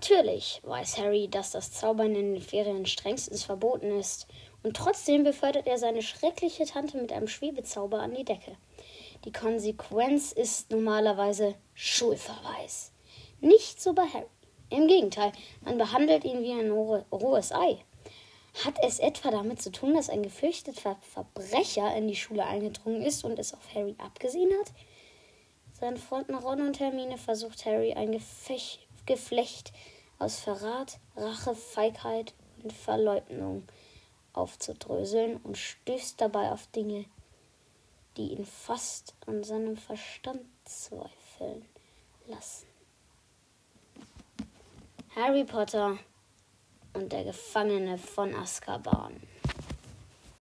Natürlich weiß Harry, dass das Zaubern in den Ferien strengstens verboten ist, und trotzdem befördert er seine schreckliche Tante mit einem Schwebezauber an die Decke. Die Konsequenz ist normalerweise Schulverweis. Nicht so bei Harry. Im Gegenteil, man behandelt ihn wie ein rohes Ei. Hat es etwa damit zu tun, dass ein gefürchteter Verbrecher in die Schule eingedrungen ist und es auf Harry abgesehen hat? Seinen Freunden Ron und Hermine versucht Harry ein Gefecht, Geflecht aus Verrat, Rache, Feigheit und Verleugnung aufzudröseln und stößt dabei auf Dinge, die ihn fast an seinem Verstand zweifeln lassen. Harry Potter und der Gefangene von Azkaban.